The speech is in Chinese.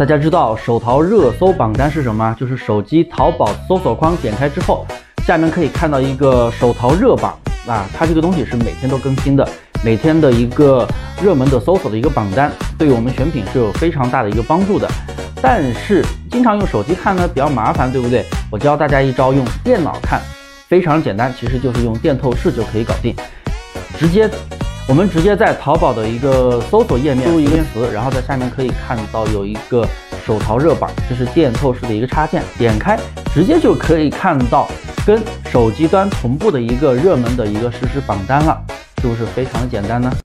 大家知道手淘热搜榜单是什么？就是手机淘宝搜索框点开之后，下面可以看到一个手淘热榜啊，它这个东西是每天都更新的，每天的一个热门的搜索的一个榜单，对于我们选品是有非常大的一个帮助的。但是经常用手机看呢比较麻烦，对不对？我教大家一招，用电脑看，非常简单，其实就是用电透视就可以搞定，直接。我们直接在淘宝的一个搜索页面输入一个词，然后在下面可以看到有一个手淘热榜，这是电透视的一个插件，点开直接就可以看到跟手机端同步的一个热门的一个实时榜单了，是不是非常的简单呢？